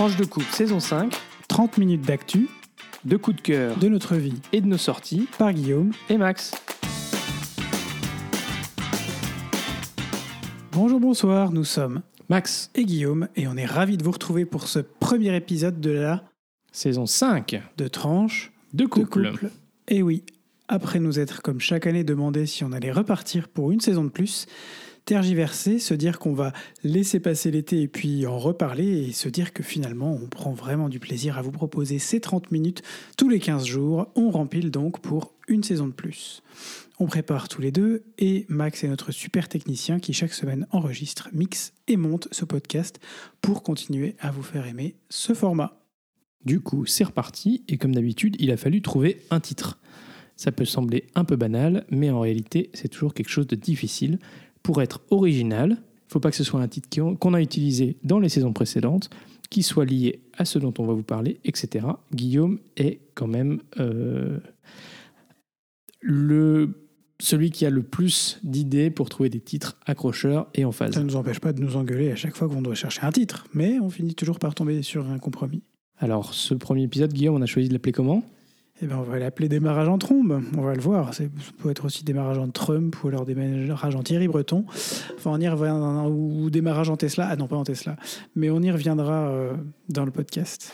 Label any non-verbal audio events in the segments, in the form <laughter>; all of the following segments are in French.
Tranche de coupe saison 5, 30 minutes d'actu, de coups de cœur de notre vie, et de nos sorties, par Guillaume. et Max. Bonjour, bonsoir, nous sommes Max, et Guillaume et on est ravis de vous retrouver pour ce premier épisode de la saison 5, de tranche de de couple. couple. Et oui, après nous être comme chaque année demandé si on allait repartir pour une saison de plus, tergiverser, se dire qu'on va laisser passer l'été et puis en reparler et se dire que finalement on prend vraiment du plaisir à vous proposer ces 30 minutes tous les 15 jours. On rempile donc pour une saison de plus. On prépare tous les deux et Max est notre super technicien qui chaque semaine enregistre, mixe et monte ce podcast pour continuer à vous faire aimer ce format. Du coup, c'est reparti, et comme d'habitude, il a fallu trouver un titre. Ça peut sembler un peu banal, mais en réalité, c'est toujours quelque chose de difficile. Pour être original, il ne faut pas que ce soit un titre qu'on a utilisé dans les saisons précédentes, qui soit lié à ce dont on va vous parler, etc. Guillaume est quand même euh, le, celui qui a le plus d'idées pour trouver des titres accrocheurs et en phase. Ça ne nous empêche pas de nous engueuler à chaque fois qu'on doit chercher un titre, mais on finit toujours par tomber sur un compromis. Alors, ce premier épisode, Guillaume, on a choisi de l'appeler comment? Eh bien, on va l'appeler démarrage en trombe. On va le voir. Ça peut être aussi démarrage en Trump ou alors démarrage en Thierry Breton. Enfin, on y reviendra. Ou démarrage en Tesla. Ah non, pas en Tesla. Mais on y reviendra euh, dans le podcast.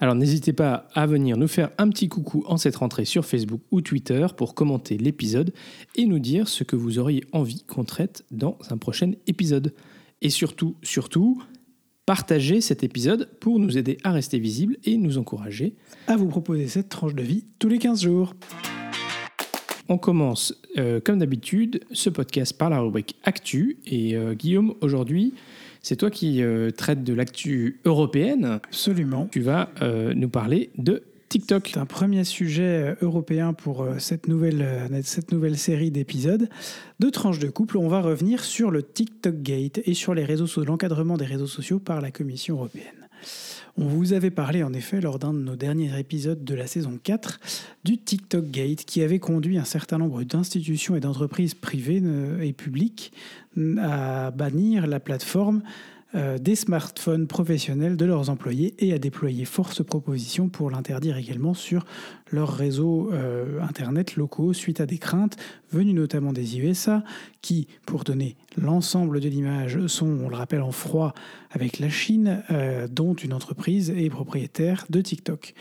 Alors n'hésitez pas à venir nous faire un petit coucou en cette rentrée sur Facebook ou Twitter pour commenter l'épisode et nous dire ce que vous auriez envie qu'on traite dans un prochain épisode. Et surtout, surtout, partagez cet épisode pour nous aider à rester visibles et nous encourager. À vous proposer cette tranche de vie tous les 15 jours. On commence, euh, comme d'habitude, ce podcast par la rubrique Actu. Et euh, Guillaume, aujourd'hui, c'est toi qui euh, traites de l'actu européenne. Absolument. Tu vas nous parler de TikTok. C'est un premier sujet euh, européen pour euh, cette nouvelle, euh, cette nouvelle série d'épisodes. De tranches de couple, on va revenir sur le TikTok Gate et sur les réseaux l'encadrement des réseaux sociaux par la Commission européenne. On vous avait parlé en effet lors d'un de nos derniers épisodes de la saison 4 du TikTok Gate qui avait conduit un certain nombre d'institutions et d'entreprises privées et publiques à bannir la plateforme euh, des smartphones professionnels de leurs employés et à déployer force proposition pour l'interdire également sur leurs réseaux euh, Internet locaux suite à des craintes venues notamment des USA qui, pour donner l'ensemble de l'image, sont, on le rappelle, en froid avec la Chine, euh, dont une entreprise est propriétaire de TikTok.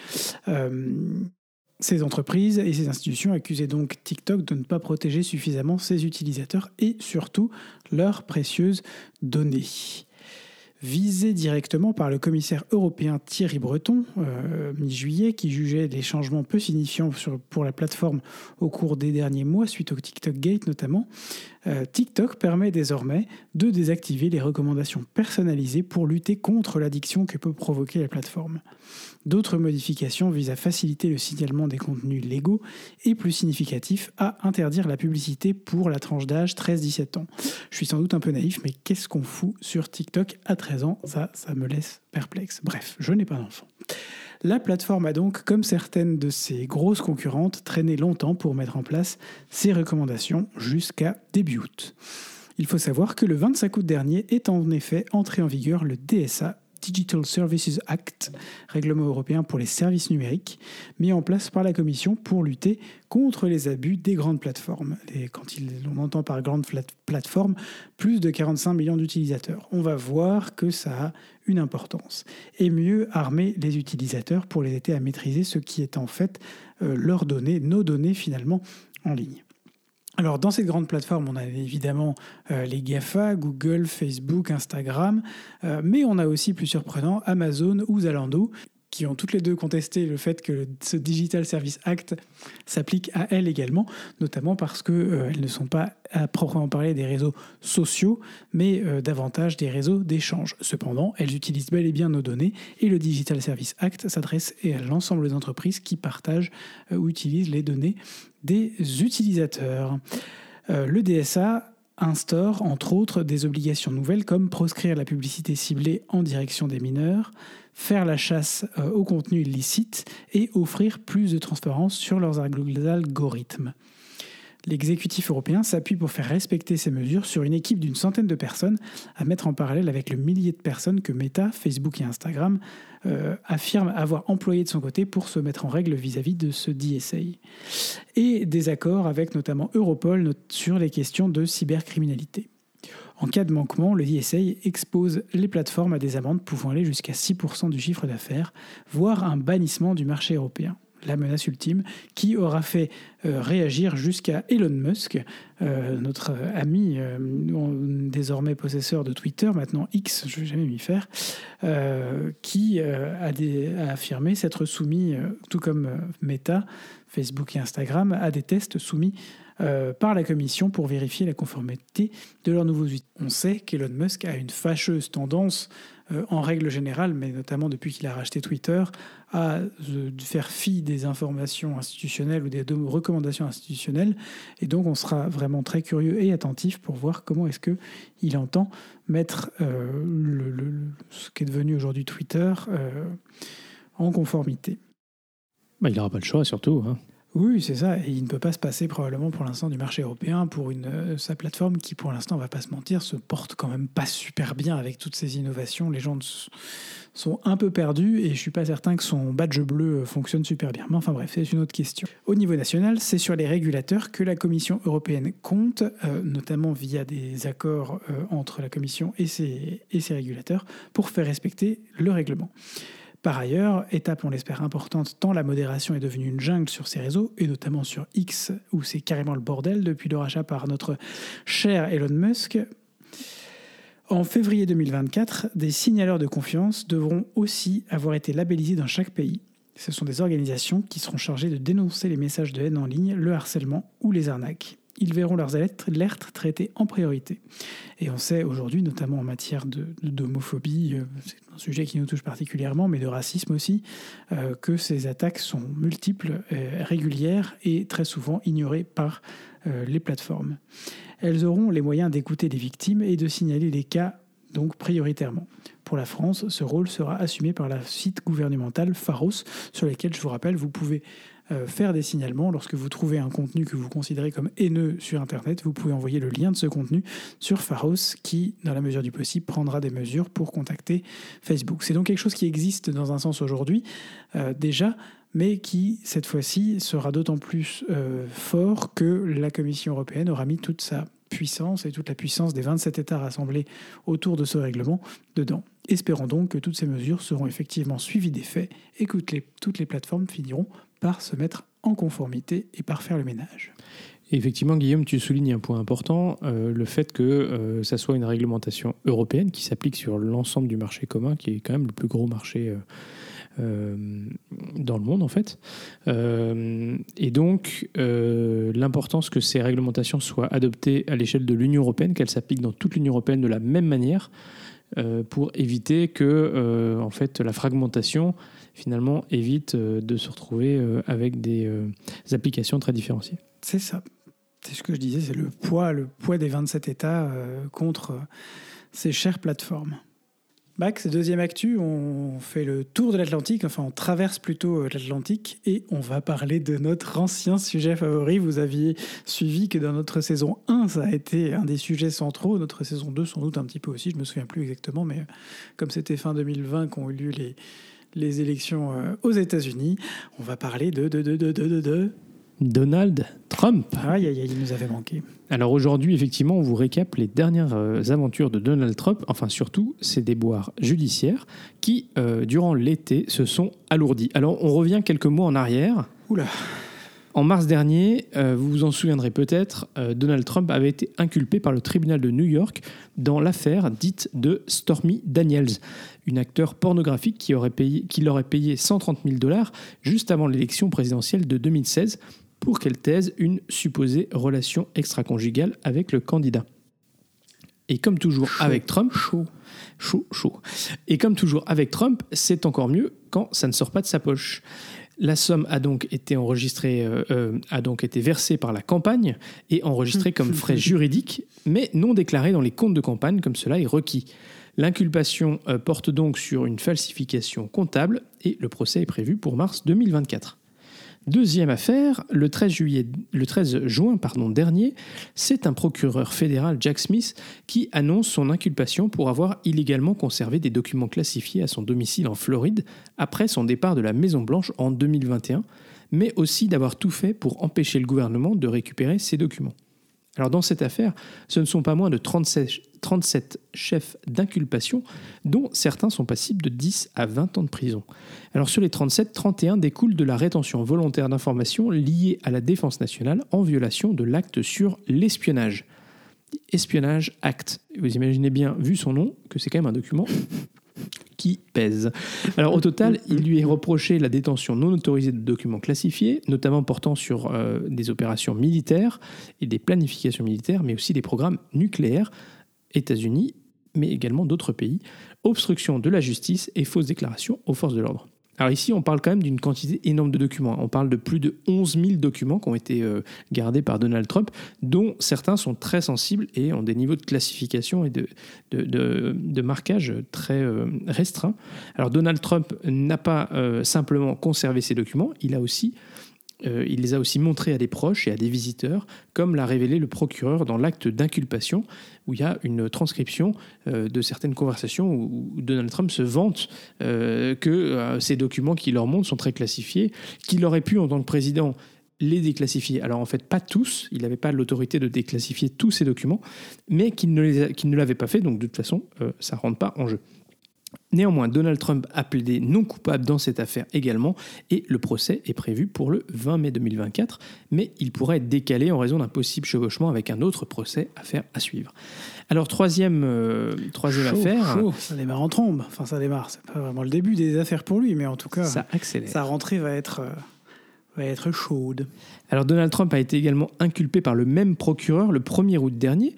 Ces entreprises et ces institutions accusaient donc TikTok de ne pas protéger suffisamment ses utilisateurs et surtout leurs précieuses données visé directement par le commissaire européen Thierry Breton, euh, mi-juillet, qui jugeait les changements peu signifiants pour la plateforme au cours des derniers mois, suite au TikTok Gate notamment. Euh, TikTok permet désormais de désactiver les recommandations personnalisées pour lutter contre l'addiction que peut provoquer la plateforme. D'autres modifications visent à faciliter le signalement des contenus légaux et, plus significatif, à interdire la publicité pour la tranche d'âge 13-17 ans. Je suis sans doute un peu naïf, mais qu'est-ce qu'on fout sur TikTok à 13 ans? Ça, ça me laisse perplexe. Bref, je n'ai pas d'enfant. La plateforme a donc, comme certaines de ses grosses concurrentes, traîné longtemps pour mettre en place ses recommandations jusqu'à début août. Il faut savoir que le 25 août dernier est en effet entré en vigueur le DSA, Digital Services Act, règlement européen pour les services numériques, mis en place par la Commission pour lutter contre les abus des grandes plateformes. Et quand on entend par grande flat- plateforme, plus de 45 millions d'utilisateurs. On va voir que ça a une importance. Et mieux armer les utilisateurs pour les aider à maîtriser ce qui est en fait euh, leurs données, nos données finalement en ligne. Alors dans cette grande plateforme, on a évidemment euh, les GAFA, Google, Facebook, Instagram, euh, mais on a aussi, plus surprenant, Amazon ou Zalando, qui ont toutes les deux contesté le fait que ce Digital Service Act s'applique à elles également, notamment parce qu'elles ne sont pas à proprement parler des réseaux sociaux, mais euh, davantage des réseaux d'échange. Cependant, elles utilisent bel et bien nos données, et le Digital Service Act s'adresse à l'ensemble des entreprises qui partagent euh, ou utilisent les données des utilisateurs. Euh, le DSA instaure entre autres des obligations nouvelles comme proscrire la publicité ciblée en direction des mineurs, faire la chasse euh, au contenu illicite et offrir plus de transparence sur leurs alg- algorithmes. L'exécutif européen s'appuie pour faire respecter ces mesures sur une équipe d'une centaine de personnes à mettre en parallèle avec le millier de personnes que Meta, Facebook et Instagram euh, affirment avoir employé de son côté pour se mettre en règle vis-à-vis de ce DSA. Et des accords avec notamment Europol sur les questions de cybercriminalité. En cas de manquement, le DSA expose les plateformes à des amendes pouvant aller jusqu'à 6% du chiffre d'affaires, voire un bannissement du marché européen. La menace ultime, qui aura fait euh, réagir jusqu'à Elon Musk, euh, notre ami euh, désormais possesseur de Twitter, maintenant X, je ne vais jamais m'y faire, qui a, a, affirmé s'être soumis, tout comme Meta, Facebook et Instagram, à des tests soumis par la Commission pour vérifier la conformité de leurs nouveaux outils. On sait qu'Elon Musk a une fâcheuse tendance euh, en règle générale, mais notamment depuis qu'il a racheté Twitter, à euh, faire fi des informations institutionnelles ou des recommandations institutionnelles. Et donc, on sera vraiment très curieux et attentif pour voir comment est-ce qu'il entend mettre euh, ce qui est devenu aujourd'hui Twitter en conformité. Bah, il n'aura pas le choix, surtout. Hein. Oui, c'est ça. Et il ne peut pas se passer probablement pour l'instant du marché européen pour euh, sa plateforme qui, pour l'instant, on va pas se mentir, se porte quand même pas super bien avec toutes ces innovations. Les gens sont un peu perdus et je suis pas certain que son badge bleu euh, fonctionne super bien. Mais enfin bref, c'est une autre question. Au niveau national, c'est sur les régulateurs que la Commission européenne compte, euh, notamment via des accords entre la Commission et et ses régulateurs, pour faire respecter le règlement. Par ailleurs, étape on l'espère importante, tant la modération est devenue une jungle sur ces réseaux, et notamment sur X, où c'est carrément le bordel depuis le rachat par notre cher Elon Musk. En février 2024, des signaleurs de confiance devront aussi avoir été labellisés dans chaque pays. Ce sont des organisations qui seront chargées de dénoncer les messages de haine en ligne, le harcèlement ou les arnaques ils verront leurs alertes traitées en priorité. Et on sait aujourd'hui, notamment en matière d'homophobie, euh, c'est un sujet qui nous touche particulièrement, mais de racisme aussi, euh, que ces attaques sont multiples, euh, régulières et très souvent ignorées par les plateformes. Elles auront les moyens d'écouter les victimes et de signaler les cas donc prioritairement. Pour la France, ce rôle sera assumé par la site gouvernementale Pharos, sur lequel, je vous rappelle, vous pouvez euh, faire des signalements. Lorsque vous trouvez un contenu que vous considérez comme haineux sur Internet, vous pouvez envoyer le lien de ce contenu sur Pharos qui, dans la mesure du possible, prendra des mesures pour contacter Facebook. C'est donc quelque chose qui existe dans un sens aujourd'hui euh, déjà, mais qui, cette fois-ci, sera d'autant plus euh, fort que la Commission européenne aura mis toute sa puissance et toute la puissance des 27 États rassemblés autour de ce règlement dedans. Espérons donc que toutes ces mesures seront effectivement suivies des faits et que toutes les plateformes finiront par se mettre en conformité et par faire le ménage. Effectivement, Guillaume, tu soulignes un point important, euh, le fait que euh, ça soit une réglementation européenne qui s'applique sur l'ensemble du marché commun, qui est quand même le plus gros marché euh, dans le monde, en fait. et donc, l'importance que ces réglementations soient adoptées à l'échelle de l'Union européenne, qu'elles s'appliquent dans toute l'Union européenne de la même manière, pour éviter que, en fait, la fragmentation finalement évite euh, de se retrouver euh, avec des euh, applications très différenciées. C'est ça. C'est ce que je disais, c'est le poids, le poids des 27 États contre ces chères plateformes. Max, deuxième actu, on fait le tour de l'Atlantique, enfin on traverse plutôt l'Atlantique et on va parler de notre ancien sujet favori. Vous aviez suivi que dans notre saison 1, ça a été un des sujets centraux, notre saison 2 sans doute un petit peu aussi, je me souviens plus exactement, mais comme c'était fin 2020 qu'ont eu lieu les, les élections euh, aux États-Unis. On va parler de, de, de, de, de, de... Donald Trump. Aïe, aïe, aïe, il nous avait manqué. Alors aujourd'hui, effectivement, on vous récap les dernières euh, aventures de Donald Trump, enfin surtout ses déboires judiciaires qui, euh, durant l'été, se sont alourdis. Alors on revient quelques mois en arrière. Oula. En mars dernier, vous vous en souviendrez peut-être, Donald Trump avait été inculpé par le tribunal de New York dans l'affaire dite de Stormy Daniels, une acteur pornographique qui, aurait payé, qui l'aurait payé 130 000 dollars juste avant l'élection présidentielle de 2016 pour qu'elle taise une supposée relation extra-conjugale avec le candidat. Et comme toujours avec Trump, chaud, chaud, chaud. Et comme toujours avec Trump, c'est encore mieux quand ça ne sort pas de sa poche. La somme a donc été enregistrée, euh, euh, a donc été versée par la campagne et enregistrée comme frais <laughs> juridiques, mais non déclarée dans les comptes de campagne comme cela est requis. L'inculpation euh, porte donc sur une falsification comptable et le procès est prévu pour mars 2024. Deuxième affaire, le 13, juillet, le 13 juin dernier, c'est un procureur fédéral, Jack Smith, qui annonce son inculpation pour avoir illégalement conservé des documents classifiés à son domicile en Floride après son départ de la Maison-Blanche en 2021, mais aussi d'avoir tout fait pour empêcher le gouvernement de récupérer ces documents. Alors dans cette affaire, ce ne sont pas moins de 37, chefs d'inculpation, dont certains sont passibles de 10 à 20 ans de prison. Alors sur les 37, 31 découlent de la rétention volontaire d'informations liées à la défense nationale en violation de l'acte sur l'espionnage. Espionnage Act. Vous imaginez bien, vu son nom, que c'est quand même un document qui pèse. Alors au total, il lui est reproché la détention non autorisée de documents classifiés, notamment portant sur euh, des opérations militaires et des planifications militaires, mais aussi des programmes nucléaires, États-Unis, mais également d'autres pays, obstruction de la justice et fausses déclarations aux forces de l'ordre. Alors ici, on parle quand même d'une quantité énorme de documents. On parle de plus de 11 000 documents qui ont été euh, gardés par Donald Trump, dont certains sont très sensibles et ont des niveaux de classification et de, de, marquage très euh, restreints. Alors Donald Trump n'a pas euh, simplement conservé ces documents, il a aussi euh, il les a aussi montrés à des proches et à des visiteurs, comme l'a révélé le procureur dans l'acte d'inculpation, où il y a une transcription euh, de certaines conversations où, Donald Trump se vante euh, que ces documents qu'il leur montre sont très classifiés, qu'il aurait pu, en tant que président, les déclassifier. Alors en fait, pas tous, il n'avait pas l'autorité de déclassifier tous ces documents, mais qu'il ne l'avait pas fait, donc de toute façon, ça ne rentre pas en jeu. Néanmoins, Donald Trump a plaidé non coupable dans cette affaire également et le procès est prévu pour le 20 mai 2024, mais il pourrait être décalé en raison d'un possible chevauchement avec un autre procès à faire à suivre. Alors troisième, euh, troisième affaire... ça démarre en trombe, enfin ça démarre, c'est pas vraiment le début des affaires pour lui, mais en tout cas ça accélère. sa rentrée va être... Euh, va être chaude. Alors Donald Trump a été également inculpé par le même procureur le 1er août dernier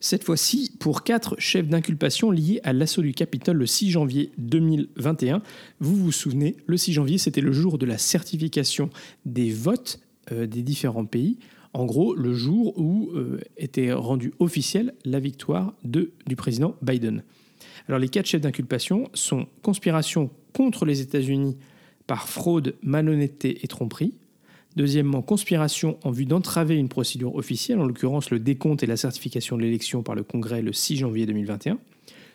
cette fois-ci pour quatre chefs d'inculpation liés à l'assaut du Capitole le 6 janvier 2021. Vous vous souvenez, le 6 janvier, c'était le jour de la certification des votes euh, des différents pays. En gros, le jour où euh, était rendue officielle la victoire du président Biden. Alors les quatre chefs d'inculpation sont conspiration contre les États-Unis par fraude, malhonnêteté et tromperie, Deuxièmement, conspiration en vue d'entraver une procédure officielle, en l'occurrence le décompte et la certification de l'élection par le Congrès le 6 janvier 2021.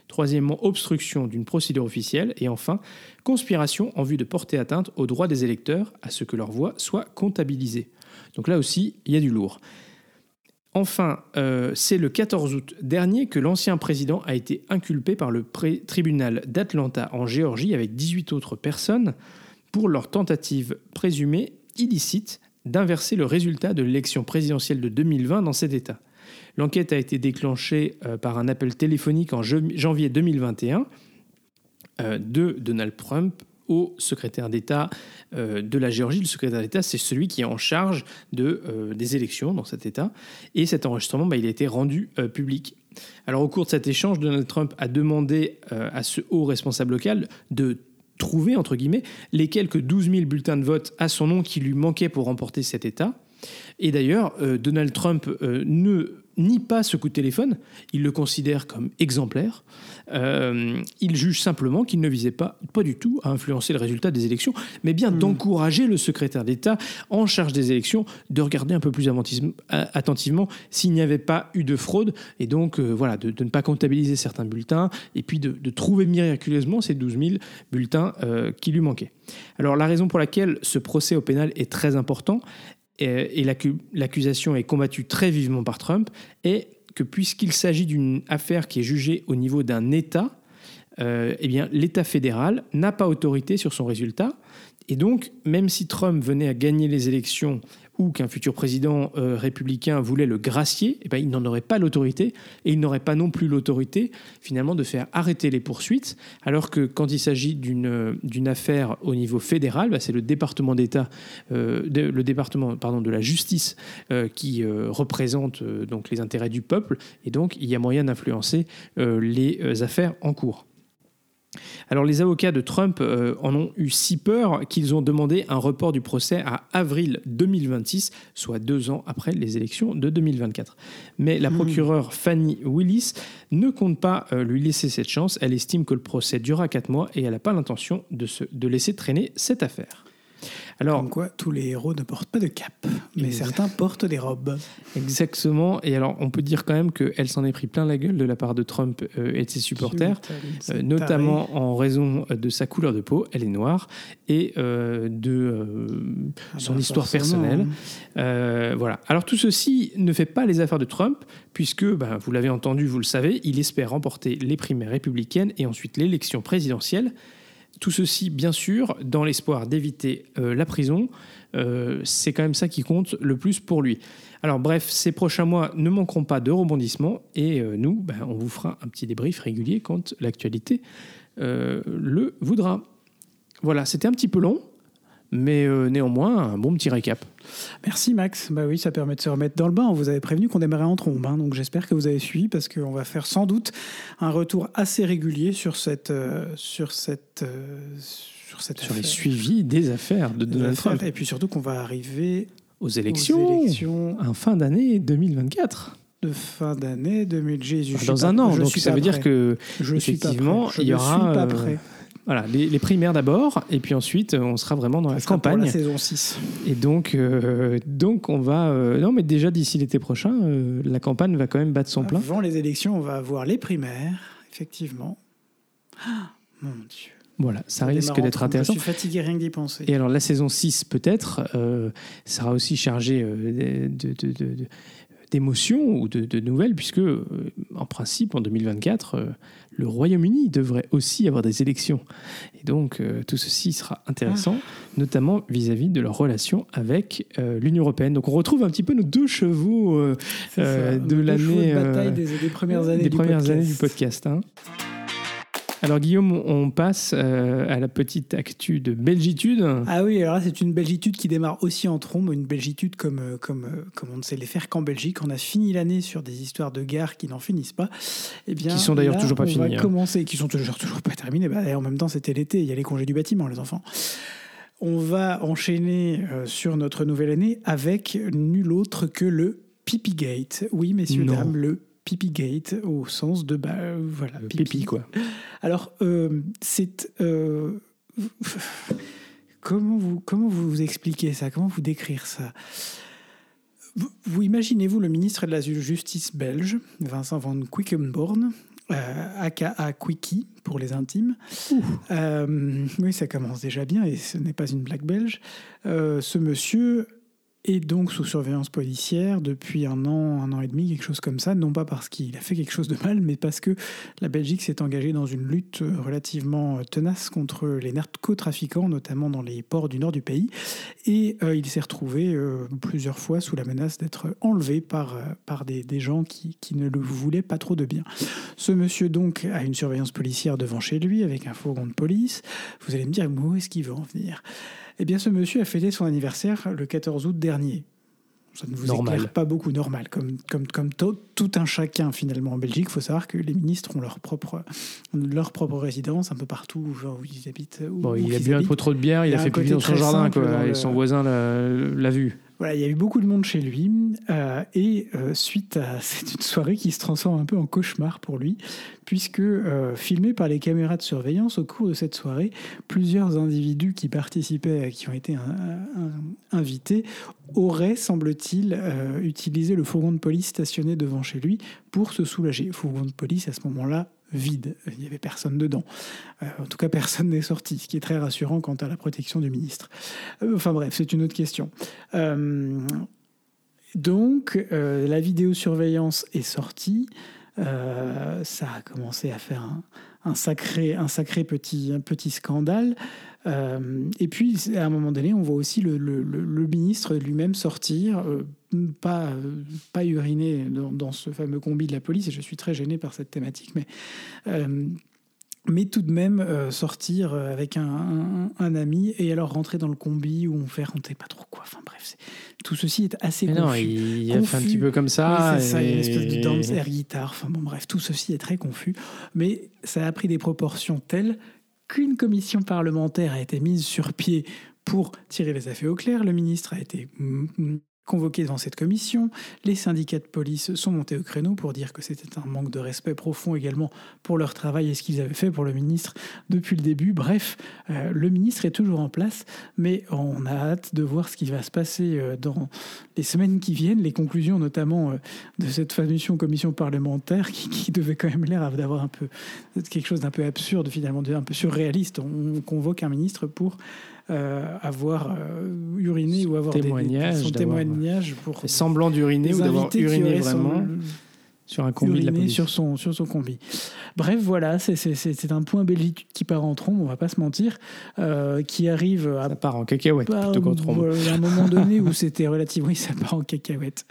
Troisièmement, obstruction d'une procédure officielle. Et enfin, conspiration en vue de porter atteinte aux droits des électeurs à ce que leur voix soit comptabilisée. Donc là aussi, il y a du lourd. Enfin, euh, c'est le 14 août dernier que l'ancien président a été inculpé par le tribunal d'Atlanta en Géorgie avec 18 autres personnes pour leur tentative présumée illicite d'inverser le résultat de l'élection présidentielle de 2020 dans cet État. L'enquête a été déclenchée euh, par un appel téléphonique en janvier 2021 euh, de Donald Trump au secrétaire d'État euh, de la Géorgie. Le secrétaire d'État, c'est celui qui est en charge de, des élections dans cet État. Et cet enregistrement, bah, il a été rendu public. Alors au cours de cet échange, Donald Trump a demandé à ce haut responsable local de trouver, entre guillemets, les quelques 12 000 bulletins de vote à son nom qui lui manquaient pour remporter cet État. Et d'ailleurs, euh, Donald Trump euh, ne nie pas ce coup de téléphone, il le considère comme exemplaire. Euh, il juge simplement qu'il ne visait pas, pas du tout à influencer le résultat des élections, mais bien hmm. d'encourager le secrétaire d'État en charge des élections de regarder un peu plus attentivement s'il n'y avait pas eu de fraude, et donc voilà, de, ne pas comptabiliser certains bulletins, et puis de, de trouver miraculeusement ces 12 000 bulletins qui lui manquaient. Alors la raison pour laquelle ce procès au pénal est très important, et l'accusation est combattue très vivement par Trump, est que puisqu'il s'agit d'une affaire qui est jugée au niveau d'un État, euh, eh l'État fédéral n'a pas autorité sur son résultat. Et donc, même si Trump venait à gagner les élections qu'un futur président euh, républicain voulait le gracier, eh ben, il n'en aurait pas l'autorité et il n'aurait pas non plus l'autorité finalement de faire arrêter les poursuites, alors que quand il s'agit d'une d'une affaire au niveau fédéral, bah, c'est le département d'État, euh, le département pardon de la justice euh, qui représente donc les intérêts du peuple et donc il y a moyen d'influencer les affaires en cours. Alors les avocats de Trump euh, en ont eu si peur qu'ils ont demandé un report du procès à avril 2026, soit deux ans après les élections de 2024. Mais la hmm. procureure Fanny Willis ne compte pas euh, lui laisser cette chance. Elle estime que le procès durera quatre mois et elle n'a pas l'intention de, de laisser traîner cette affaire. Alors, Comme quoi, tous les héros ne portent pas de cap, mais Exact. certains portent des robes. exactement. Et alors, on peut dire quand même qu'elle s'en est pris plein la gueule de la part de Trump euh, et de ses supporters. Euh, taré. notamment en raison de sa couleur de peau, elle est noire, et euh, de euh, Ah son bah, histoire personnelle. Euh, voilà. Alors tout ceci ne fait pas les affaires de Trump, puisque, ben, vous l'avez entendu, vous le savez, il espère remporter les primaires républicaines et ensuite l'élection présidentielle. Tout ceci, bien sûr, dans l'espoir d'éviter euh, la prison. Euh, c'est quand même ça qui compte le plus pour lui. Alors bref, ces prochains mois ne manqueront pas de rebondissements et euh, nous, ben, on vous fera un petit débrief régulier quand l'actualité le voudra. Voilà, c'était un petit peu long, mais néanmoins un bon petit récap. Merci Max. Bah oui, ça permet de se remettre dans le bain. On vous avait prévenu qu'on démarrait en trombe, hein, donc j'espère que vous avez suivi parce qu'on va faire sans doute un retour assez régulier sur cette, euh, sur cette, euh, sur cette sur les suivis des affaires de Donald. Trump Et puis surtout qu'on va arriver aux aux élections, élections en fin d'année 2024. de fin d'année 2000. Jésus, suis dans un an, donc suis ça veut dire que je suis pas effectivement, prêt. Je il y aura, suis pas euh, prêt. Voilà, les, les primaires d'abord, et puis ensuite on sera vraiment dans la pour campagne. la saison 6. Et donc, euh, donc on va. euh, non, mais déjà d'ici l'été prochain, euh, la campagne va quand même battre son plein. Avant les élections, on va avoir les primaires, effectivement. Ah, mon Dieu. Voilà, ça, Ça risque d'être intéressant. Je suis fatigué rien que d'y penser. Et alors la saison 6 peut-être euh, sera aussi chargée euh, de- de- de- de- d'émotions ou de, de nouvelles, puisque euh, en principe en 2024, euh, le Royaume-Uni devrait aussi avoir des élections. Et donc euh, tout ceci sera intéressant, notamment vis-à-vis de leur relation avec l'Union européenne. Donc on retrouve un petit peu nos deux chevaux de l'année, de des, des premières années des du premières podcast. années du podcast. hein. Alors Guillaume, on passe euh, à la petite actu de Belgitude. Ah oui, alors là, c'est une belgitude qui démarre aussi en trombe, une belgitude comme, euh, comme, euh, comme on ne sait les faire qu'en Belgique. On a fini l'année sur des histoires de guerre qui n'en finissent pas. Eh bien, Qui sont d'ailleurs toujours pas on finies, va hein. commencer, qui sont toujours, toujours pas terminées. Bah, et en même temps, c'était l'été, il y a les congés du bâtiment, les enfants. On va enchaîner euh, sur notre nouvelle année avec nul autre que le Pipigate. Oui, messieurs, Non. dames, le Pipigate au sens de bah, voilà, pipi, quoi. alors, euh, c'est. euh, <laughs> comment, vous, comment vous expliquer ça? Comment vous décrire ça? Vous, vous imaginez-vous le ministre de la Justice belge, Vincent van Quickenborn, euh, aka Quickie pour les intimes. Oui, ça commence déjà bien et ce n'est pas une blague belge. Ce monsieur est donc sous surveillance policière depuis un an, un an et demi, quelque chose comme ça, non pas parce qu'il a fait quelque chose de mal, mais parce que la Belgique s'est engagée dans une lutte euh, relativement euh, tenace contre les narcotrafiquants, notamment dans les ports du nord du pays. Et euh, il s'est retrouvé plusieurs fois sous la menace d'être enlevé par, par des, des gens qui, qui ne le voulaient pas trop de bien. Ce monsieur, donc, a une surveillance policière devant chez lui avec un fourgon de police. Vous allez me dire, où est-ce qu'il veut en venir? Eh bien, ce monsieur a fêté son anniversaire le 14 août dernier. Ça ne vous Normal. éclaire pas beaucoup normal, comme, comme, tout un chacun finalement en Belgique. Il faut savoir que les ministres ont leur propre, leur propre résidence un peu partout genre, où ils habitent. où- Bon, où il a bu un peu trop de bière, Il a a fait pipi dans son jardin, simple quoi, dans et le- son voisin l'a vu. Voilà, il y a eu beaucoup de monde chez lui. euh, et euh, suite à <laughs> c'est une soirée qui se transforme un peu en cauchemar pour lui, puisque euh, filmé par les caméras de surveillance au cours de cette soirée, plusieurs individus qui participaient, qui ont été un- un- invités, auraient, semble-t-il, utilisé le fourgon de police stationné devant chez lui pour se soulager. Fourgon de police à ce moment-là vide, il n'y avait personne dedans. Euh, en tout cas, personne n'est sorti, ce qui est très rassurant quant à la protection du ministre. Euh, enfin bref, c'est une autre question. Euh, donc, la vidéosurveillance est sortie. Ça a commencé à faire un, un sacré, un sacré petit, un petit scandale. Euh, et puis, à un moment donné, on voit aussi le, le- le- le ministre lui-même sortir, euh, pas, euh, pas uriner dans, dans ce fameux combi de la police. Et je suis très gêné par cette thématique, mais euh, mais tout de même euh, sortir avec un, un- un ami et alors rentrer dans le combi où on fait rentrer pas trop quoi. Enfin bref, tout ceci est assez Mais confus. non, il, il a fait un petit peu comme ça. Oui, c'est ça, il y a une espèce de dance air guitare. Enfin bon, bref, tout ceci est très confus. Mais ça a pris des proportions telles qu'une commission parlementaire a été mise sur pied pour tirer les affaires au clair. Le ministre a été mm, mm, convoqué devant cette commission. Les syndicats de police sont montés au créneau pour dire que c'était un manque de respect profond également pour leur travail et ce qu'ils avaient fait pour le ministre depuis le début. Bref, euh, le ministre est toujours en place, mais on a hâte de voir ce qui va se passer euh, dans les semaines qui viennent, les conclusions notamment euh, de cette fameuse commission parlementaire qui, qui devait quand même l'air d'avoir un peu quelque chose d'un peu absurde finalement, un peu surréaliste. On convoque un ministre pour avoir euh, uriné ou avoir témoignage, des, son témoignage pour semblant d'uriner ou d'avoir uriné vraiment sur un combi de la Sur son, sur son combi. Bref, voilà, c'est un point Belgique qui part en trombe, on va pas se mentir, euh, qui arrive à. Ça part en cacahuète plutôt qu'en trombe. à un moment <laughs> donné où c'était relativement. Oui, ça part en cacahuète.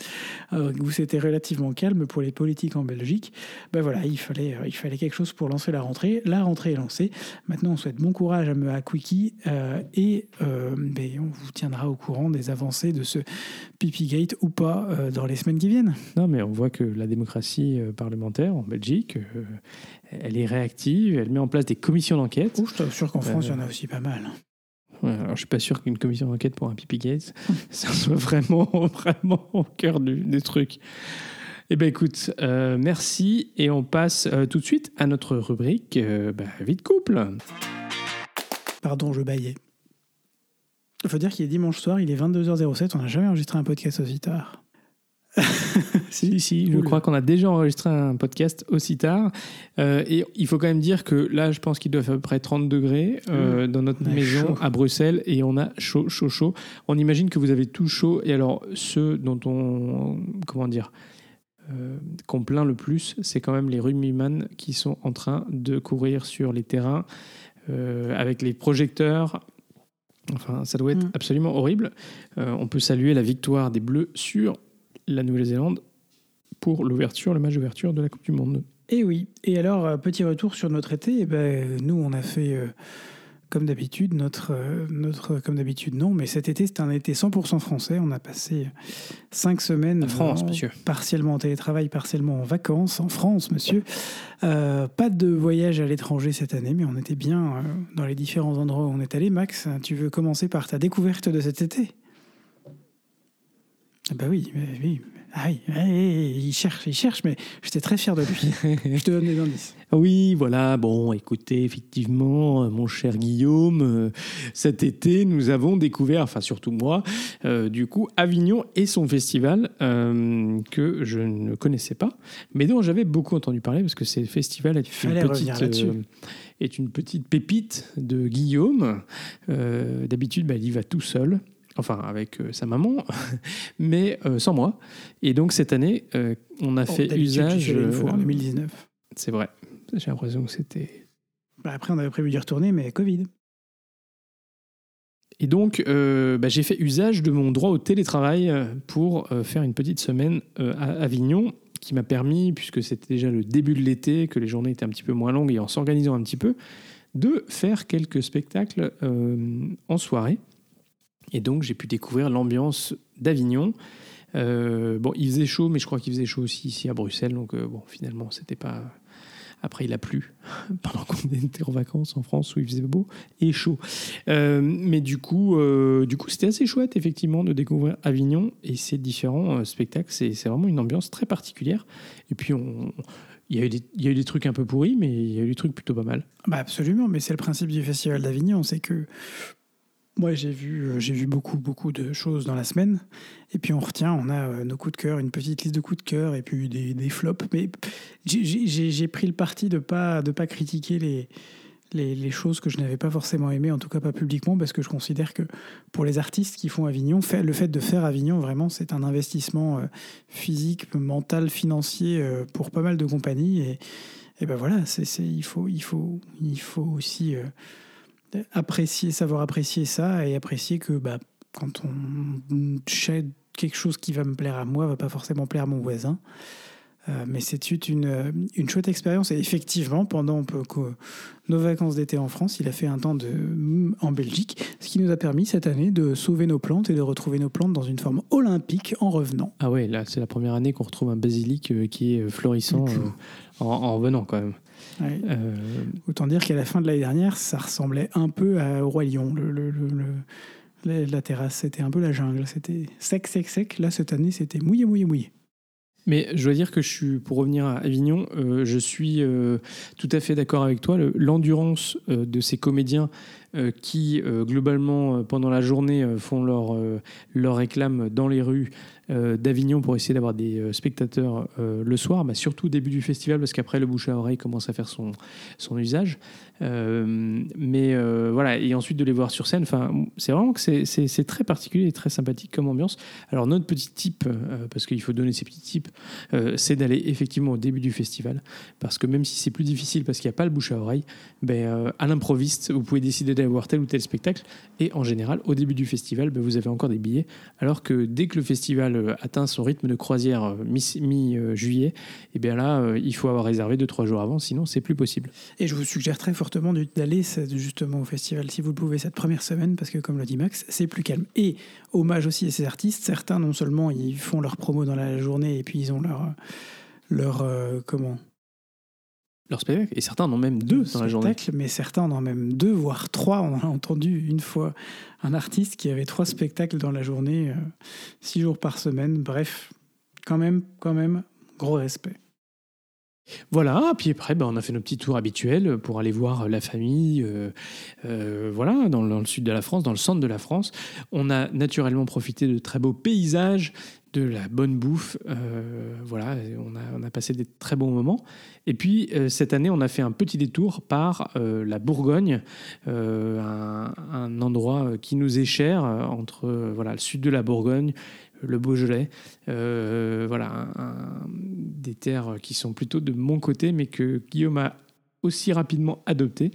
Euh, où c'était relativement calme pour les politiques en Belgique. Ben voilà, il fallait, euh, il fallait quelque chose pour lancer la rentrée. La rentrée est lancée. Maintenant, on souhaite bon courage à Mea Quickie et ben, on vous tiendra au courant des avancées de ce Gate ou pas dans les semaines qui viennent. Non, mais on voit que la démocratie euh, parlementaire en Belgique. Euh, elle est réactive, elle met en place des commissions d'enquête. je suis sûr qu'en France, il y en a aussi pas mal. alors, je suis pas sûr qu'une commission d'enquête pour un pipi gate, <laughs> ça soit vraiment, <laughs> vraiment au cœur du, des trucs. Eh bien, écoute, euh, merci. Et on passe tout de suite à notre rubrique bah, Vite couple. Pardon, je baillais. Il faut dire qu'il est dimanche soir, il est 22h07, on n'a jamais enregistré un podcast aussi tard. <laughs> si, si, je crois qu'on a déjà enregistré un podcast aussi tard. Euh, et il faut quand même dire que là, je pense qu'il doit faire à peu près 30 degrés euh, mmh. dans notre maison à Bruxelles et on a chaud, chaud, chaud. On imagine que vous avez tout chaud. Et alors, ceux dont on. Comment dire euh, qu'on plaint le plus, c'est quand même les rugbyman qui sont en train de courir sur les terrains avec les projecteurs. Enfin, ça doit être mmh. absolument horrible. on peut saluer la victoire des Bleus sur la Nouvelle-Zélande pour l'ouverture, le match d'ouverture de la Coupe du Monde. Et oui. Et alors, euh, petit retour sur notre été. Eh ben, nous, on a fait, euh, comme d'habitude, notre, euh, notre, comme d'habitude, non, mais cet été, c'était un été 100% français. On a passé cinq semaines en France, monsieur. partiellement en télétravail, partiellement en vacances en France, monsieur. pas de voyage à l'étranger cette année, mais on était bien dans les différents endroits où on est allé. Max, tu veux commencer par ta découverte de cet été? Bah oui, oui. Ah il cherche, il cherche, mais j'étais très fier de lui. <laughs> Je te donne des indices. Oui, voilà. Bon, écoutez, effectivement, mon cher Guillaume, euh, cet été, nous avons découvert, enfin surtout moi, euh, du coup, Avignon et son festival euh, que je ne connaissais pas, mais dont j'avais beaucoup entendu parler parce que c'est le festival est une petite est une petite pépite de Guillaume. D'habitude, bah, il y va tout seul enfin avec euh, sa maman, <laughs> mais euh, sans moi. Et donc cette année, euh, on a fait usage. en 2019. C'est vrai. J'ai l'impression que c'était. Bah, après, on avait prévu d'y retourner, mais Covid. Et donc, bah, j'ai fait usage de mon droit au télétravail pour faire une petite semaine à Avignon, qui m'a permis, puisque c'était déjà le début de l'été, que les journées étaient un petit peu moins longues et en s'organisant un petit peu, de faire quelques spectacles en soirée. Et donc, j'ai pu découvrir l'ambiance d'Avignon. Euh, bon, il faisait chaud, mais je crois qu'il faisait chaud aussi ici à Bruxelles. Donc, euh, bon, finalement, c'était pas. Après, il a plu <laughs> pendant qu'on était en vacances en France où il faisait beau et chaud. Euh, mais du coup, du c'était assez chouette effectivement de découvrir Avignon et ses différents spectacles. C'est, vraiment une ambiance très particulière. Et puis, on, il y, a eu des, il y a eu des trucs un peu pourris, mais il y a eu des trucs plutôt pas mal. Bah absolument, mais c'est le principe du Festival d'Avignon, c'est que moi, j'ai vu, euh, j'ai vu beaucoup, beaucoup de choses dans la semaine. Et puis, on retient, on a euh, nos coups de cœur, une petite liste de coups de cœur et puis des, des flops. Mais j'ai pris le parti de ne pas, de pas critiquer les, les, les, choses que je n'avais pas forcément aimées, en tout cas pas publiquement, parce que je considère que pour les artistes qui font Avignon, le fait de faire Avignon, vraiment, c'est un investissement euh, physique, mental, financier pour pas mal de compagnies. Et, et ben voilà, c'est il, faut, il, faut, il faut aussi apprécier, savoir apprécier ça et apprécier que bah, quand on achète quelque chose qui va me plaire à moi, va pas forcément plaire à mon voisin. Euh, mais c'est une, une chouette expérience. Et effectivement, pendant nos vacances d'été en France, il a fait un temps de, en Belgique, ce qui nous a permis cette année de sauver nos plantes et de retrouver nos plantes dans une forme olympique en revenant. Ah ouais, là, c'est la première année qu'on retrouve un basilic euh, qui est florissant euh, en, en, revenant quand même. Autant dire qu'à la fin de l'année dernière, ça ressemblait un peu à, au Roi Lion. Le, le, La, la terrasse, c'était un peu la jungle. C'était sec, sec, sec. Là, cette année, c'était mouillé, mouillé, mouillé. Mais je dois dire que je suis, pour revenir à Avignon, euh, je suis euh, tout à fait d'accord avec toi. Le- L'endurance euh, de ces comédiens euh, qui, euh, globalement, euh, pendant la journée, euh, font leur, euh, leur réclame dans les rues euh, d'Avignon pour essayer d'avoir des euh, spectateurs euh, le soir, bah, surtout au début du festival, parce qu'après, le bouche à oreille commence à faire son, son usage. Euh, mais euh, voilà, et ensuite de les voir sur scène, c'est vraiment que c'est- très particulier et très sympathique comme ambiance. Alors, notre petit tip, euh, parce qu'il faut donner ces petits euh, c'est d'aller effectivement au début du festival. Parce que même si c'est plus difficile parce qu'il n'y a pas le bouche à oreille, euh, à l'improviste, vous pouvez décider d'aller voir tel ou tel spectacle. Et en général, au début du festival, ben, vous avez encore des billets. Alors que dès que le festival euh, atteint son rythme de croisière euh, mi- mi-juillet, et bien là, euh, il faut avoir réservé 2-3 jours avant, sinon c'est plus possible. Et je vous suggère très fortement d'aller justement au festival si vous le pouvez cette première semaine parce que comme le dit Max, c'est plus calme. Et hommage aussi à ces artistes, certains non seulement ils font leur promo dans la journée et puis ils ont leur leur comment Leur spectacle, et certains en ont même deux dans la journée. mais certains en ont même deux voire trois. On a entendu une fois un artiste qui avait trois spectacles dans la journée, euh, six jours par semaine. Bref, quand même, quand même, gros respect. Voilà, puis après, ben, on a fait nos petits tours habituels pour aller voir la famille, euh, euh, voilà, dans, le- dans le sud de la France, dans le centre de la France. On a naturellement profité de très beaux paysages, de la bonne bouffe, euh, voilà, on a, on a passé des très bons moments. Et puis, euh, cette année, on a fait un petit détour par euh, la Bourgogne, un, un endroit qui nous est cher, entre voilà, le sud de la Bourgogne, le Beaujolais, voilà, un- un- des terres qui sont plutôt de mon côté, mais que Guillaume a aussi rapidement adopté.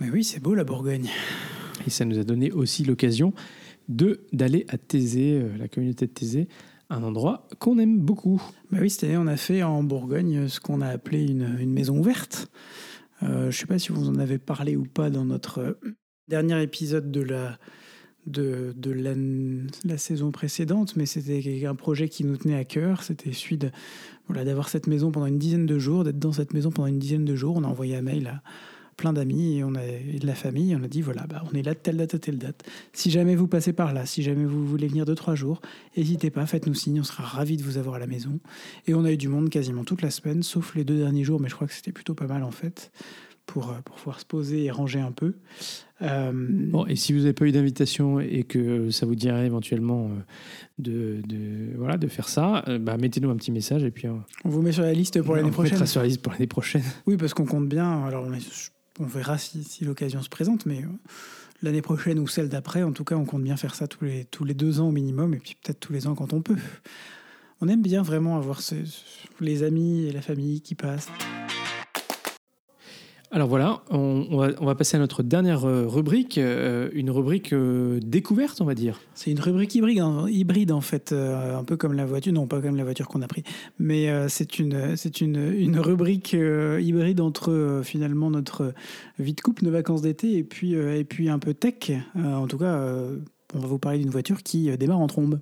Mais oui, c'est beau la Bourgogne. Et ça nous a donné aussi l'occasion de d'aller à Thésée, euh, la communauté de Thésée, un endroit qu'on aime beaucoup. Bah oui, cette année, on a fait en Bourgogne ce qu'on a appelé une, une maison ouverte. Euh, je ne sais pas si vous en avez parlé ou pas dans notre euh, dernier épisode de la, de, de la, saison précédente, mais c'était un projet qui nous tenait à cœur. C'était celui voilà, d'avoir cette maison pendant une dizaine de jours, d'être dans cette maison pendant une dizaine de jours. On a envoyé un mail à plein d'amis et, on a, et de la famille. On a dit voilà, bah, on est là de telle date à telle date. Si jamais vous passez par là, si jamais vous voulez venir deux, trois jours, n'hésitez pas, faites-nous signe. On sera ravis de vous avoir à la maison. Et on a eu du monde quasiment toute la semaine, sauf les deux derniers jours, mais je crois que c'était plutôt pas mal en fait, pour, euh, pour pouvoir se poser et ranger un peu. Euh, Bon, et si vous n'avez pas eu d'invitation et que ça vous dirait éventuellement euh, de, de, voilà, de faire ça, bah, mettez-nous un petit message et puis on vous met sur la liste pour on l'année prochaine. mettra sur la liste pour l'année prochaine. Oui, parce qu'on compte bien. Alors, on, est- on verra si, si l'occasion se présente, mais euh, l'année prochaine ou celle d'après, en tout cas, on compte bien faire ça tous les, deux ans au minimum, et puis peut-être tous les ans quand on peut. On aime bien vraiment avoir les amis et la famille qui passent. Alors voilà, on, va, passer à notre dernière euh, rubrique, euh, une rubrique euh, découverte, on va dire. C'est une rubrique hybride, hybride en fait, un peu comme la voiture, non pas comme la voiture qu'on a pris, mais c'est une, rubrique hybride entre finalement notre vie de nos vacances d'été et puis, et puis un peu tech. En tout cas, on va vous parler d'une voiture qui démarre en trombe.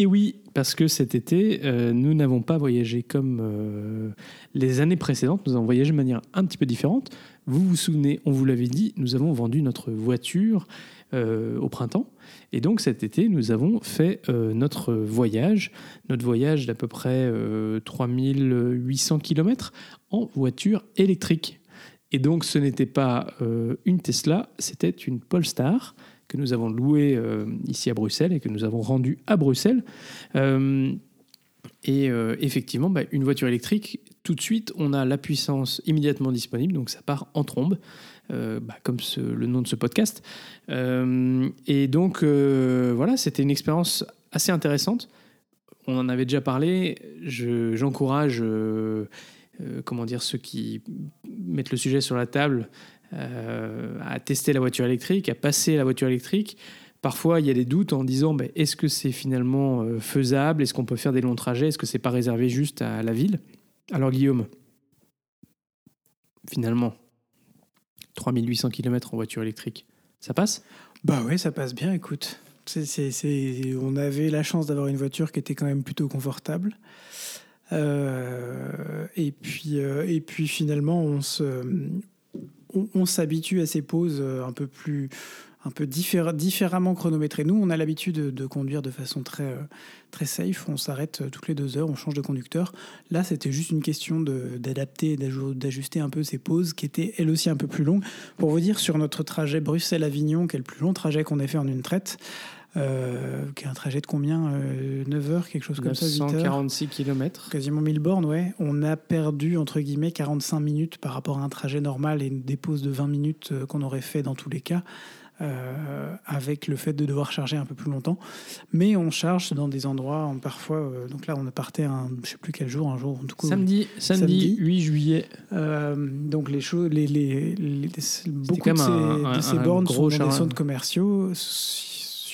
Et oui, parce que cet été, euh, nous n'avons pas voyagé comme euh, les années précédentes, nous avons voyagé de manière un petit peu différente. Vous vous souvenez, on vous l'avait dit, nous avons vendu notre voiture euh, au printemps. Et donc cet été, nous avons fait notre voyage, notre voyage d'à peu près euh, 3800 km en voiture électrique. Et donc ce n'était pas une Tesla, c'était une Polestar que nous avons louée euh, ici à Bruxelles et que nous avons rendue à Bruxelles. Euh, et euh, effectivement, bah, une voiture électrique, tout de suite, on a la puissance immédiatement disponible, donc ça part en trombe, bah, comme le nom de ce podcast. Et donc, voilà, c'était une expérience assez intéressante. On en avait déjà parlé. Je- J'encourage, comment dire, ceux qui mettent le sujet sur la table à tester la voiture électrique, à passer la voiture électrique. Parfois, il y a des doutes en disant ben, est-ce que c'est finalement euh, faisable? Est-ce qu'on peut faire des longs trajets? Est-ce que c'est pas réservé juste à la ville? Alors, Guillaume, finalement, 3800 km en voiture électrique, ça passe? Bah ouais, ça passe bien, écoute. On avait la chance d'avoir une voiture qui était quand même plutôt confortable. Euh, et, puis, euh, et puis finalement, on se, on, s'habitue à ces pauses euh, un peu plus, un peu diffé- différemment chronométré. Nous, on a l'habitude de, conduire de façon très, euh, très safe. On s'arrête euh, toutes les deux heures, on change de conducteur. Là, c'était juste une question d'adapter, d'ajuster un peu ces pauses qui étaient elles aussi un peu plus longues. Pour vous dire, sur notre trajet Bruxelles-Avignon, qui est le plus long trajet qu'on ait fait en une traite, euh, qui est un trajet de combien 9 heures, quelque chose comme ça, 8 heures 946 km. Quasiment 1000 bornes, ouais. On a perdu, entre guillemets, 45 minutes par rapport à un trajet normal et des pauses de 20 minutes euh, qu'on aurait fait dans tous les cas, euh, avec le fait de devoir charger un peu plus longtemps. Mais on charge dans des endroits, on- parfois, euh, donc là, on a parté un, je sais plus quel jour, un jour, en tout cas. Samedi, samedi, Samedi. 8 juillet. Euh, donc les choses, les, les, les- beaucoup quand de ces, un- de un- ces un bornes sont dans des centres commerciaux,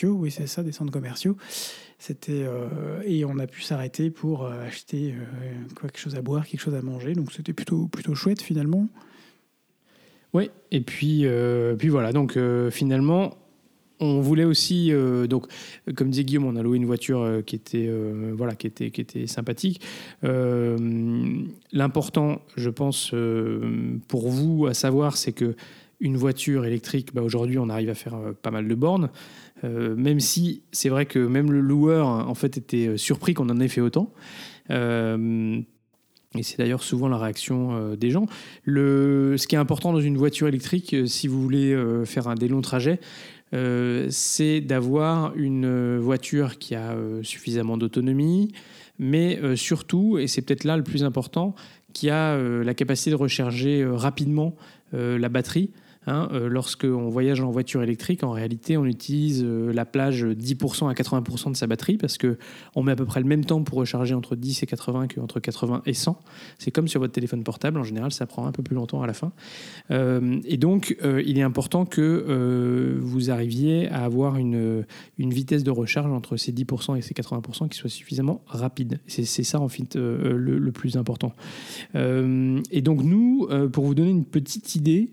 oui c'est ça, des centres commerciaux. C'était euh, et on a pu s'arrêter pour euh, acheter euh, quelque chose à boire, quelque chose à manger. Donc c'était plutôt plutôt chouette finalement. Oui, et puis, puis voilà, donc finalement, on voulait aussi, donc, comme disait Guillaume, on a loué une voiture qui, était, voilà, qui, était, qui était sympathique. L'important, je pense, pour vous à savoir, c'est que une voiture électrique, bah, aujourd'hui, on arrive à faire euh, pas mal de bornes. Euh, même si c'est vrai que même le loueur, hein, en fait, était euh, surpris qu'on en ait fait autant. Et c'est d'ailleurs souvent la réaction des gens. Le, ce qui est important dans une voiture électrique, si vous voulez faire un, des longs trajets, c'est d'avoir une voiture qui a suffisamment d'autonomie, mais surtout, et c'est peut-être là le plus important, qui a la capacité de recharger rapidement la batterie. Hein, euh, Lorsqu'on voyage en voiture électrique, en réalité, on utilise euh, la plage 10% à 80% de sa batterie parce que on met à peu près le même temps pour recharger entre 10 et 80 qu'entre 80 et 100. C'est comme sur votre téléphone portable, en général, ça prend un peu plus longtemps à la fin. Euh, et donc, euh, il est important que vous arriviez à avoir une, vitesse de recharge entre ces 10% et ces 80% qui soit suffisamment rapide. C'est ça, en fait, le, plus important. Et donc, nous, pour vous donner une petite idée,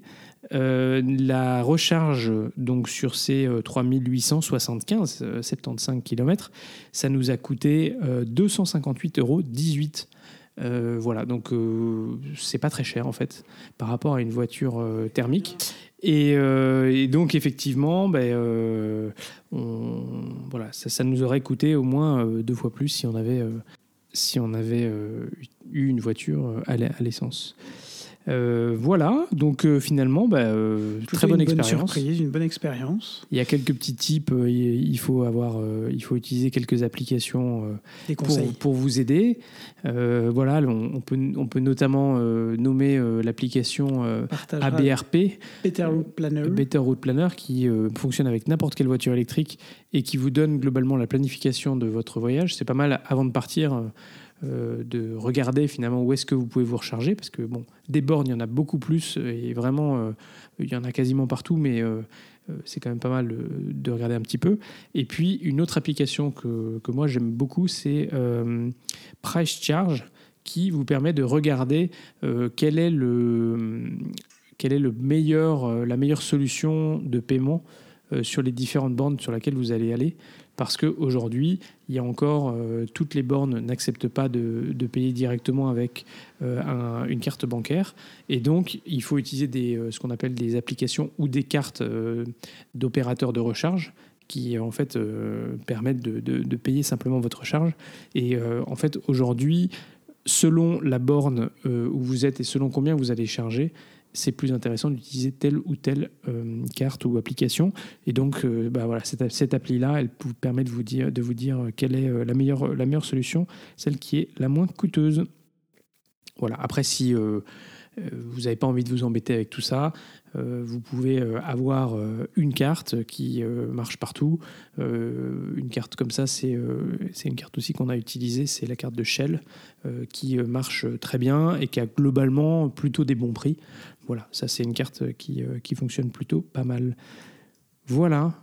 euh, la recharge donc sur ces euh, 3875 euh, 75 km, ça nous a coûté euh, 258 euros 18. Euh, voilà, donc euh, c'est pas très cher en fait par rapport à une voiture euh, thermique. Et, euh, donc effectivement, ben, euh, voilà, ça, nous aurait coûté au moins euh, deux fois plus si on avait, euh, si on avait euh, eu une voiture euh, à l'essence. Euh, voilà, donc euh, finalement, bah, euh, très bonne une bonne expérience. surprise, une bonne expérience. Il y a quelques petits tips. euh, il faut avoir, il faut utiliser quelques applications pour, pour vous aider. Voilà, on, on peut, on peut notamment nommer l'application ABRP, Better Route Planner. Better Route Planner, qui fonctionne avec n'importe quelle voiture électrique et qui vous donne globalement la planification de votre voyage. C'est pas mal avant de partir. Euh, de regarder finalement où est-ce que vous pouvez vous recharger parce que bon des bornes il y en a beaucoup plus et vraiment euh, il y en a quasiment partout mais euh, c'est quand même pas mal de regarder un petit peu et puis une autre application que, moi j'aime beaucoup c'est Price Charge qui vous permet de regarder quel est le quelle est le meilleur, la meilleure solution de paiement sur les différentes bornes sur lesquelles vous allez aller. Parce qu'aujourd'hui, il y a encore, euh, toutes les bornes n'acceptent pas de, payer directement avec euh, un- une carte bancaire. Et donc, il faut utiliser euh, ce qu'on appelle des applications ou des cartes d'opérateurs de recharge qui en fait permettent de, de- payer simplement votre recharge. Et en fait, aujourd'hui, selon la borne où vous êtes et selon combien vous allez charger, c'est plus intéressant d'utiliser telle ou telle euh, carte ou application. Et donc, euh, bah voilà, cette, appli-là, elle vous permet de vous dire, dire quelle est euh, la meilleure, solution, celle qui est la moins coûteuse. Voilà. Après, si euh, euh, vous n'avez pas envie de vous embêter avec tout ça, euh, vous pouvez euh, avoir euh, une carte qui euh, marche partout. Euh, une carte comme ça, c'est euh, une carte aussi qu'on a utilisée, c'est la carte de Shell, euh, qui euh, marche très bien et qui a globalement plutôt des bons prix. Voilà, ça c'est une carte qui, euh, qui fonctionne plutôt pas mal. Voilà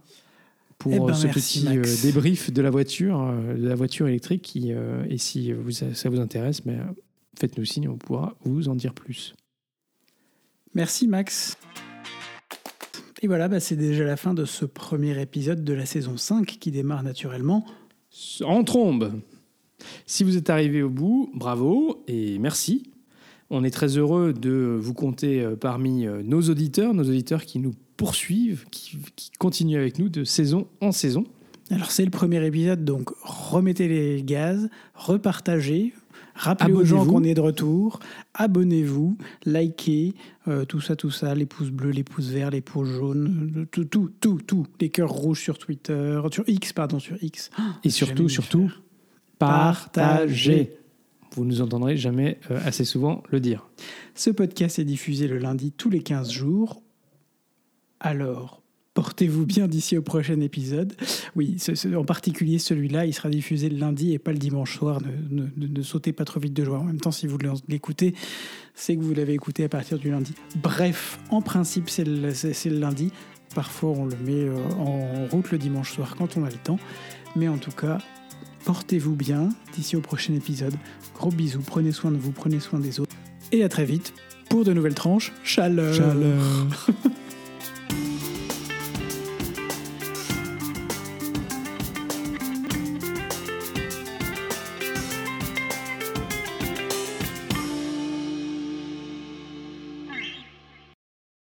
pour Eh ben, euh, ce merci, petit euh, débrief de la voiture, euh, de la voiture électrique. Qui, euh, et si vous, ça vous intéresse, mais, euh, faites-nous signe, on pourra vous en dire plus. Merci Max. Et voilà, bah, c'est déjà la fin de ce premier épisode de la saison 5 qui démarre naturellement. En trombe Si vous êtes arrivé au bout, bravo et merci. On est très heureux de vous compter euh, parmi euh, nos auditeurs, nos auditeurs qui nous poursuivent, qui, qui continuent avec nous de saison en saison. Alors c'est le premier épisode, donc remettez les gaz, repartagez, rappelez aux gens qu'on est de retour, abonnez-vous, likez, euh, tout ça, tout ça, les pouces bleus, les pouces verts, les pouces jaunes, euh, tout, tout, tout, tout, les cœurs rouges sur Twitter, sur X, pardon, sur X. Et J'ai surtout, surtout, partagez. Vous nous entendrez jamais euh, assez souvent le dire. Ce podcast est diffusé le lundi tous les 15 jours. Alors, portez-vous bien d'ici au prochain épisode. Oui, ce- ce- en particulier celui-là, il sera diffusé le lundi et pas le dimanche soir. Ne, ne- ne- ne sautez pas trop vite de joie. En même temps, si vous l'écoutez, c'est que vous l'avez écouté à partir du lundi. Bref, en principe, c'est le, le lundi. Parfois, on le met euh, en route le dimanche soir quand on a le temps. Mais en tout cas, portez-vous bien d'ici au prochain épisode. Gros bisous, prenez soin de vous, prenez soin des autres. Et à très vite pour de nouvelles tranches. Chaleur. Chaleur. <laughs>